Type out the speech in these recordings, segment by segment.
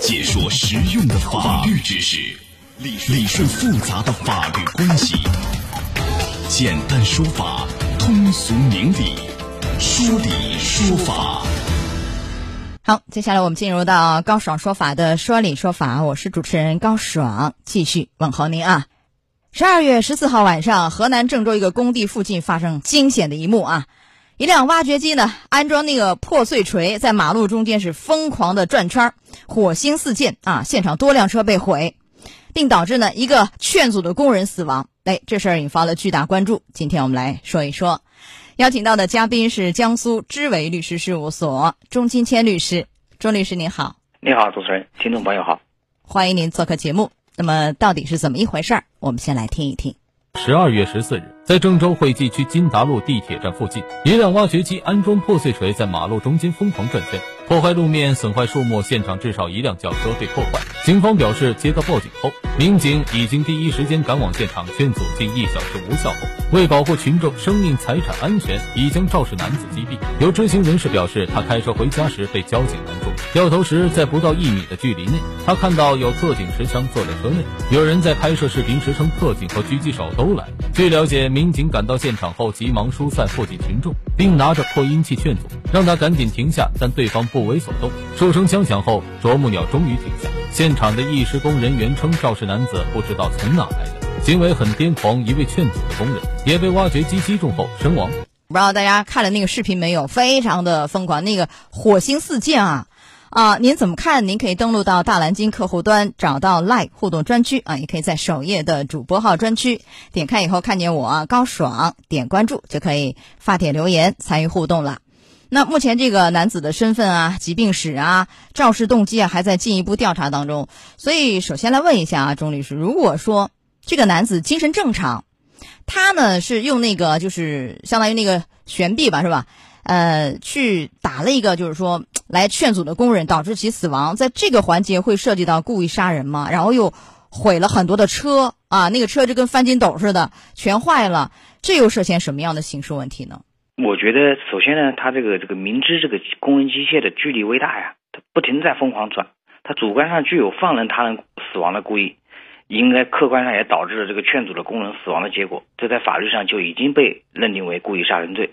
解说实用的法律知识，理理顺复杂的法律关系，简单说法，通俗明理，说理说法。好，接下来我们进入到高爽说法的说理说法，我是主持人高爽，继续问候您啊。十二月十四号晚上，河南郑州一个工地附近发生惊险的一幕啊！一辆挖掘机呢，安装那个破碎锤，在马路中间是疯狂的转圈，火星四溅啊！现场多辆车被毁，并导致呢一个劝阻的工人死亡。哎，这事儿引发了巨大关注。今天我们来说一说。邀请到的嘉宾是江苏知维律师事务所钟金谦律师，钟律师您好，你好，主持人，听众朋友好，欢迎您做客节目。那么到底是怎么一回事儿？我们先来听一听。十二月十四日，在郑州惠济区金达路地铁站附近，一辆挖掘机安装破碎锤在马路中间疯狂转圈。破坏路面、损坏树木，现场至少一辆轿车被破坏。警方表示，接到报警后，民警已经第一时间赶往现场劝阻，近一小时无效后，为保护群众生命财产安全，已将肇事男子击毙。有知情人士表示，他开车回家时被交警拦住，掉头时在不到一米的距离内，他看到有特警持枪坐在车内。有人在拍摄视频时称，特警和狙击手都来。据了解，民警赶到现场后，急忙疏散附近群众，并拿着扩音器劝阻，让他赶紧停下，但对方不。为所动，数声枪响后，啄木鸟终于停下。现场的一施工人员称，肇事男子不知道从哪来的，行为很癫狂。一位劝阻的工人也被挖掘机击中后身亡。不知道大家看了那个视频没有？非常的疯狂，那个火星四溅啊啊！您怎么看？您可以登录到大蓝鲸客户端，找到 Live 互动专区啊，也可以在首页的主播号专区点开以后，看见我高爽，点关注就可以发帖留言参与互动了。那目前这个男子的身份啊、疾病史啊、肇事动机啊，还在进一步调查当中。所以，首先来问一下啊，钟律师，如果说这个男子精神正常，他呢是用那个就是相当于那个悬臂吧，是吧？呃，去打了一个就是说来劝阻的工人，导致其死亡，在这个环节会涉及到故意杀人吗？然后又毁了很多的车啊，那个车就跟翻筋斗似的，全坏了，这又涉嫌什么样的刑事问题呢？我觉得，首先呢，他这个这个明知这个工人机械的距离微大呀，他不停在疯狂转，他主观上具有放任他人死亡的故意，应该客观上也导致了这个劝阻的工人死亡的结果，这在法律上就已经被认定为故意杀人罪，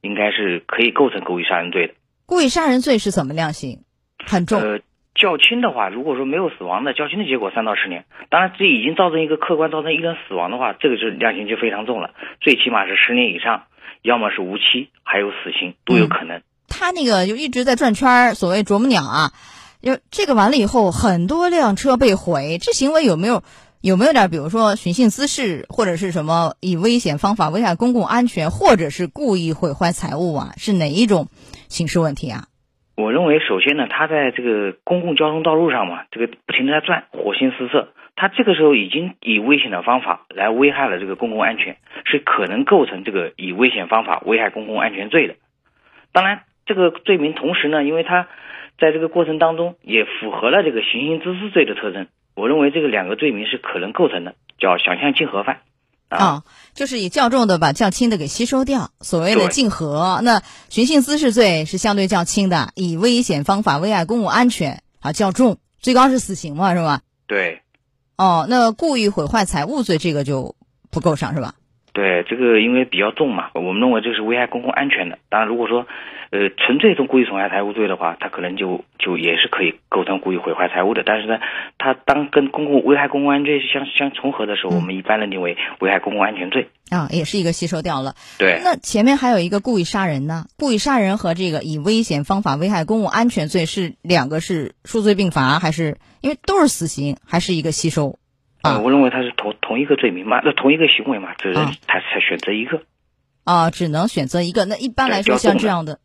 应该是可以构成故意杀人罪的。故意杀人罪是怎么量刑？很重。呃，较轻的话，如果说没有死亡的，较轻的结果三到十年。当然，这已经造成一个客观造成一人死亡的话，这个就量刑就非常重了，最起码是十年以上。要么是无期，还有死刑都有可能。他那个就一直在转圈儿，所谓啄木鸟啊，就这个完了以后，很多辆车被毁，这行为有没有有没有点，比如说寻衅滋事，或者是什么以危险方法危害公共安全，或者是故意毁坏财物啊？是哪一种刑事问题啊？我认为，首先呢，他在这个公共交通道路上嘛，这个不停的在转，火星四射。他这个时候已经以危险的方法来危害了这个公共安全，是可能构成这个以危险方法危害公共安全罪的。当然，这个罪名同时呢，因为他在这个过程当中也符合了这个行刑滋事罪的特征，我认为这个两个罪名是可能构成的，叫想象竞合犯。啊，就是以较重的把较轻的给吸收掉，所谓的竞合。那寻衅滋事罪是相对较轻的，以危险方法危害公共安全啊较重，最高是死刑嘛，是吧？对。哦，那故意毁坏财物罪这个就不够上是吧？对，这个因为比较重嘛，我们认为这是危害公共安全的。当然，如果说呃纯粹从故意损害财物罪的话，它可能就就也是可以构成故意毁坏财物的。但是呢，它当跟公共危害公共安全罪相相重合的时候，我们一般认定为危害公共安全罪啊，也是一个吸收掉了。对，那前面还有一个故意杀人呢，故意杀人和这个以危险方法危害公共安全罪是两个是数罪并罚，还是因为都是死刑，还是一个吸收？啊，我认为他是同同一个罪名嘛，那同一个行为嘛，只能他才选择一个。啊，只能选择一个。那一般来说，像这样的，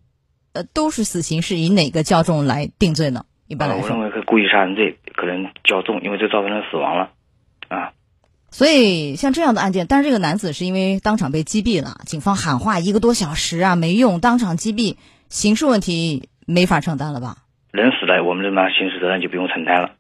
呃，都是死刑，是以哪个较重来定罪呢？一般来说，我认为是故意杀人罪可能较重，因为这造成了死亡了，啊。所以像这样的案件，但是这个男子是因为当场被击毙了，警方喊话一个多小时啊没用，当场击毙，刑事问题没法承担了吧？人死了，我们这边刑事责任就不用承担了。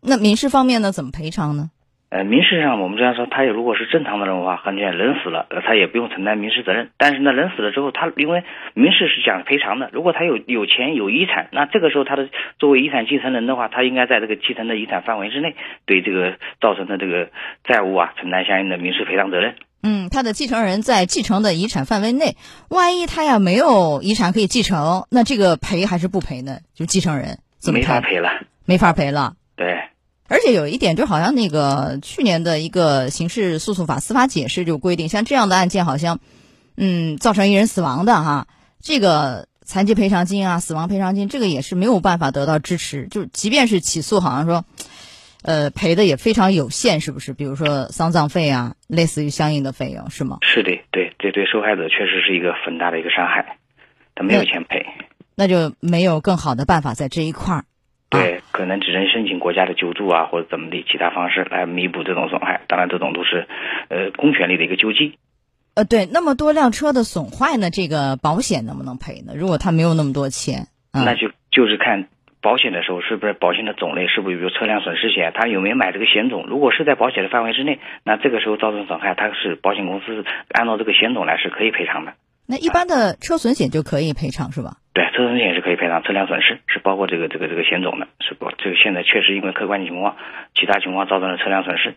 那民事方面呢？怎么赔偿呢？呃，民事上我们这样说，他也如果是正常的人的话，很简单，人死了，呃，他也不用承担民事责任。但是呢，人死了之后，他因为民事是讲赔偿的，如果他有有钱有遗产，那这个时候他的作为遗产继承人的话，他应该在这个继承的遗产范围之内，对这个造成的这个债务啊，承担相应的民事赔偿责任。嗯，他的继承人在继承的遗产范围内，万一他要没有遗产可以继承，那这个赔还是不赔呢？就继承人怎么没法赔了，没法赔了。对。而且有一点，就好像那个去年的一个刑事诉讼法司法解释就规定，像这样的案件，好像，嗯，造成一人死亡的哈，这个残疾赔偿金啊、死亡赔偿金，这个也是没有办法得到支持。就即便是起诉，好像说，呃，赔的也非常有限，是不是？比如说丧葬费啊，类似于相应的费用，是吗？是的，对，这对受害者确实是一个很大的一个伤害，他没有钱赔，那就没有更好的办法在这一块儿。对，可能只能申请国家的救助啊，或者怎么的其他方式来弥补这种损害。当然，这种都是呃公权力的一个救济。呃，对，那么多辆车的损坏呢，这个保险能不能赔呢？如果他没有那么多钱，那就就是看保险的时候是不是保险的种类，是不是比如车辆损失险，他有没有买这个险种？如果是在保险的范围之内，那这个时候造成损害，它是保险公司按照这个险种来是可以赔偿的。那一般的车损险就可以赔偿是吧？对，车损险是可以车辆损失，是包括这个这个这个险种的，是不？这个现在确实因为客观情况、其他情况造成了车辆损失，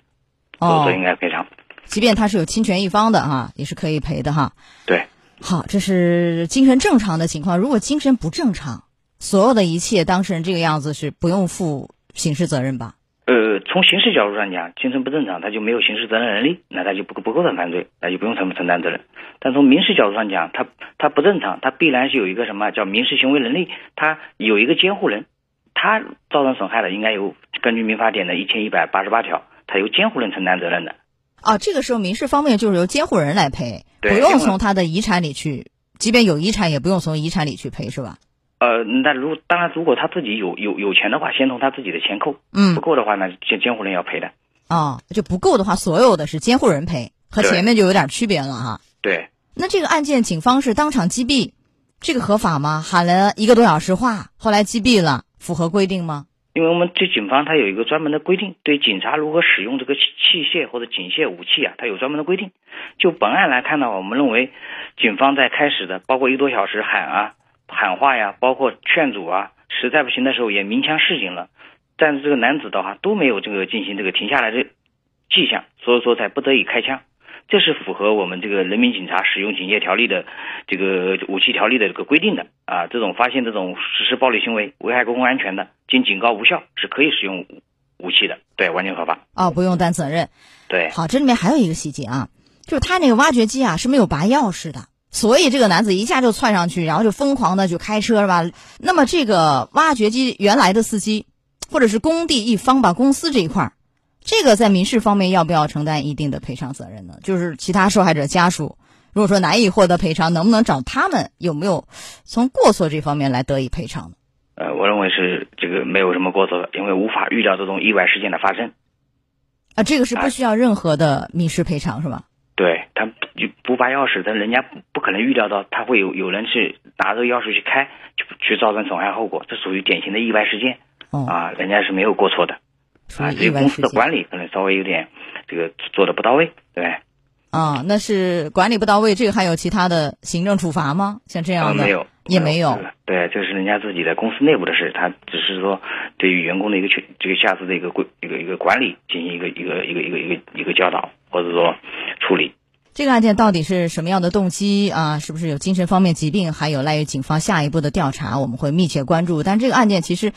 哦，应该赔偿。即便他是有侵权一方的哈，也是可以赔的哈。对，好，这是精神正常的情况。如果精神不正常，所有的一切当事人这个样子是不用负刑事责任吧？呃，从刑事角度上讲，精神不正常，他就没有刑事责任能力，那他就不不构成犯罪，那就不用承承担责任。但从民事角度上讲，他他不正常，他必然是有一个什么叫民事行为能力，他有一个监护人，他造成损害的，应该由根据民法典的一千一百八十八条，他由监护人承担责任的。啊，这个时候民事方面就是由监护人来赔，不用从他的遗产里去，即便有遗产也不用从遗产里去赔，是吧？呃，那如当然，如果他自己有有有钱的话，先从他自己的钱扣。嗯，不够的话呢，监监护人要赔的。哦，就不够的话，所有的是监护人赔，和前面就有点区别了哈。对。那这个案件，警方是当场击毙，这个合法吗？喊了一个多小时话，后来击毙了，符合规定吗？因为我们这警方他有一个专门的规定，对警察如何使用这个器器械或者警械武器啊，他有专门的规定。就本案来看呢，我们认为，警方在开始的包括一个多小时喊啊。喊话呀，包括劝阻啊，实在不行的时候也鸣枪示警了，但是这个男子的话都没有这个进行这个停下来的迹象，所以说才不得已开枪，这是符合我们这个人民警察使用警戒条例的这个武器条例的这个规定的啊，这种发现这种实施暴力行为危害公共安全的，经警告无效是可以使用武器的，对，完全合法。哦，不用担责任。对。好，这里面还有一个细节啊，就是他那个挖掘机啊是没有拔钥匙的。所以这个男子一下就窜上去，然后就疯狂的就开车是吧？那么这个挖掘机原来的司机，或者是工地一方吧，公司这一块儿，这个在民事方面要不要承担一定的赔偿责任呢？就是其他受害者家属，如果说难以获得赔偿，能不能找他们有没有从过错这方面来得以赔偿呢？呃，我认为是这个没有什么过错的，因为无法预料这种意外事件的发生。啊，这个是不需要任何的民事赔偿是吧？不拔钥匙，但人家不不可能预料到他会有有人去拿着钥匙去开，去去造成损害后果，这属于典型的意外事件。哦啊，人家是没有过错的，啊，这个公司的管理可能稍微有点这个做的不到位，对。啊，那是管理不到位，这个还有其他的行政处罚吗？像这样的没有，也没有。对，这是人家自己的公司内部的事，他只是说对于员工的一个去这个下次的一个规一个一个管理进行一个一个一个一个一个一个教导，或者说。处理这个案件到底是什么样的动机啊？是不是有精神方面疾病？还有赖于警方下一步的调查，我们会密切关注。但这个案件其实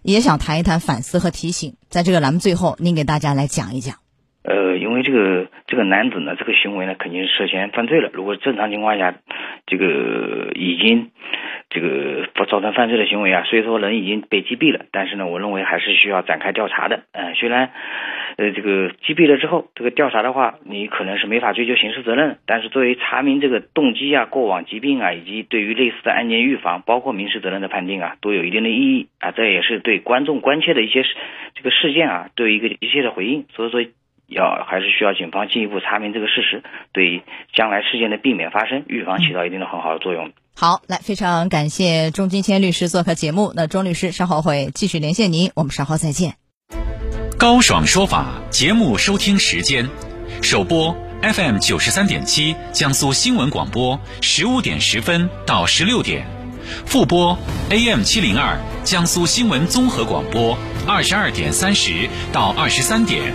也想谈一谈反思和提醒。在这个栏目最后，您给大家来讲一讲。呃，因为这个这个男子呢，这个行为呢，肯定是涉嫌犯罪了。如果正常情况下，这个已经这个造成犯罪的行为啊，虽说人已经被击毙了，但是呢，我认为还是需要展开调查的。嗯，虽然。呃，这个击毙了之后，这个调查的话，你可能是没法追究刑事责任。但是作为查明这个动机啊、过往疾病啊，以及对于类似的案件预防，包括民事责任的判定啊，都有一定的意义啊。这也是对观众关切的一些事这个事件啊，对一个一切的回应。所以说，要还是需要警方进一步查明这个事实，对将来事件的避免发生、预防起到一定的很好的作用。好，来，非常感谢钟金谦律师做客节目。那钟律师稍后会继续连线您，我们稍后再见。高爽说法节目收听时间：首播 FM 九十三点七，江苏新闻广播，十五点十分到十六点；复播 AM 七零二，江苏新闻综合广播，二十二点三十到二十三点。